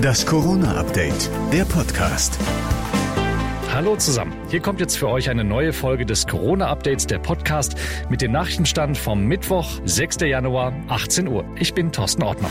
Das Corona-Update, der Podcast. Hallo zusammen. Hier kommt jetzt für euch eine neue Folge des Corona-Updates, der Podcast, mit dem Nachrichtenstand vom Mittwoch, 6. Januar, 18 Uhr. Ich bin Thorsten Ortmann.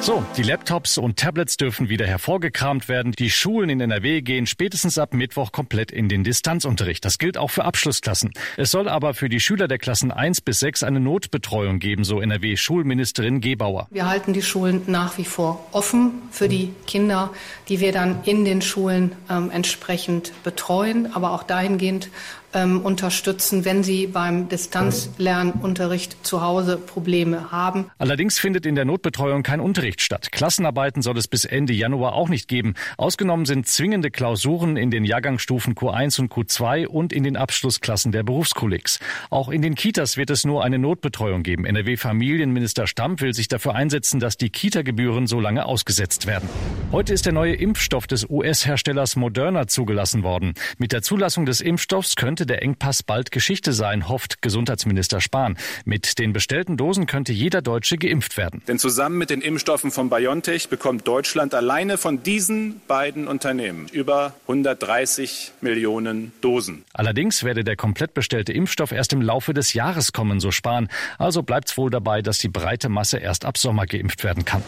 So, die Laptops und Tablets dürfen wieder hervorgekramt werden. Die Schulen in NRW gehen spätestens ab Mittwoch komplett in den Distanzunterricht. Das gilt auch für Abschlussklassen. Es soll aber für die Schüler der Klassen 1 bis 6 eine Notbetreuung geben, so NRW-Schulministerin Gebauer. Wir halten die Schulen nach wie vor offen für die Kinder, die wir dann in den Schulen ähm, entsprechend betreuen, aber auch dahingehend ähm, unterstützen, wenn sie beim Distanzlernunterricht zu Hause Probleme haben. Allerdings findet in der Notbetreuung kein Unterricht statt. Klassenarbeiten soll es bis Ende Januar auch nicht geben. Ausgenommen sind zwingende Klausuren in den Jahrgangsstufen Q1 und Q2 und in den Abschlussklassen der Berufskollegs. Auch in den Kitas wird es nur eine Notbetreuung geben. NRW-Familienminister Stamm will sich dafür einsetzen, dass die Kita-Gebühren so lange ausgesetzt werden. Heute ist der neue Impfstoff des US-Herstellers Moderna zugelassen worden. Mit der Zulassung des Impfstoffs könnte der Engpass bald Geschichte sein, hofft Gesundheitsminister Spahn. Mit den bestellten Dosen könnte jeder Deutsche geimpft werden. Denn zusammen mit den Impfstoffen von BioNTech bekommt Deutschland alleine von diesen beiden Unternehmen über 130 Millionen Dosen. Allerdings werde der komplett bestellte Impfstoff erst im Laufe des Jahres kommen, so Spahn. Also bleibt es wohl dabei, dass die breite Masse erst ab Sommer geimpft werden kann.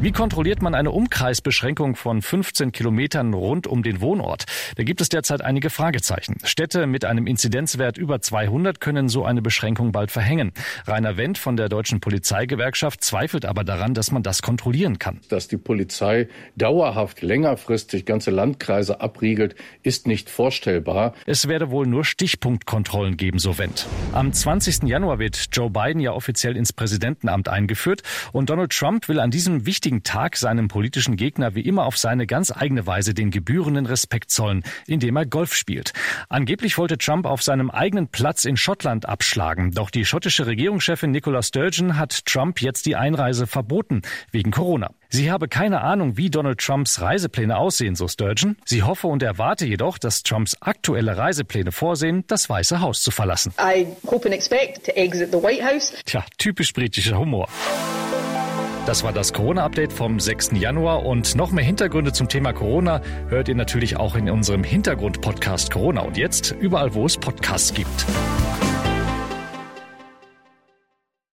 Wie kontrolliert man eine Umkreisbeschränkung von 15 Kilometern rund um den Wohnort? Da gibt es derzeit einige Fragezeichen. Städte mit einem einem Inzidenzwert über 200 können so eine Beschränkung bald verhängen. Rainer Wendt von der Deutschen Polizeigewerkschaft zweifelt aber daran, dass man das kontrollieren kann. Dass die Polizei dauerhaft längerfristig ganze Landkreise abriegelt, ist nicht vorstellbar. Es werde wohl nur Stichpunktkontrollen geben, so Wendt. Am 20. Januar wird Joe Biden ja offiziell ins Präsidentenamt eingeführt und Donald Trump will an diesem wichtigen Tag seinem politischen Gegner wie immer auf seine ganz eigene Weise den gebührenden Respekt zollen, indem er Golf spielt. Angeblich wollte Trump auf seinem eigenen Platz in Schottland abschlagen. Doch die schottische Regierungschefin Nicola Sturgeon hat Trump jetzt die Einreise verboten, wegen Corona. Sie habe keine Ahnung, wie Donald Trumps Reisepläne aussehen, so Sturgeon. Sie hoffe und erwarte jedoch, dass Trumps aktuelle Reisepläne vorsehen, das Weiße Haus zu verlassen. I hope and expect to exit the White House. Tja, typisch britischer Humor. Das war das Corona-Update vom 6. Januar und noch mehr Hintergründe zum Thema Corona hört ihr natürlich auch in unserem Hintergrund-Podcast Corona und jetzt überall, wo es Podcasts gibt.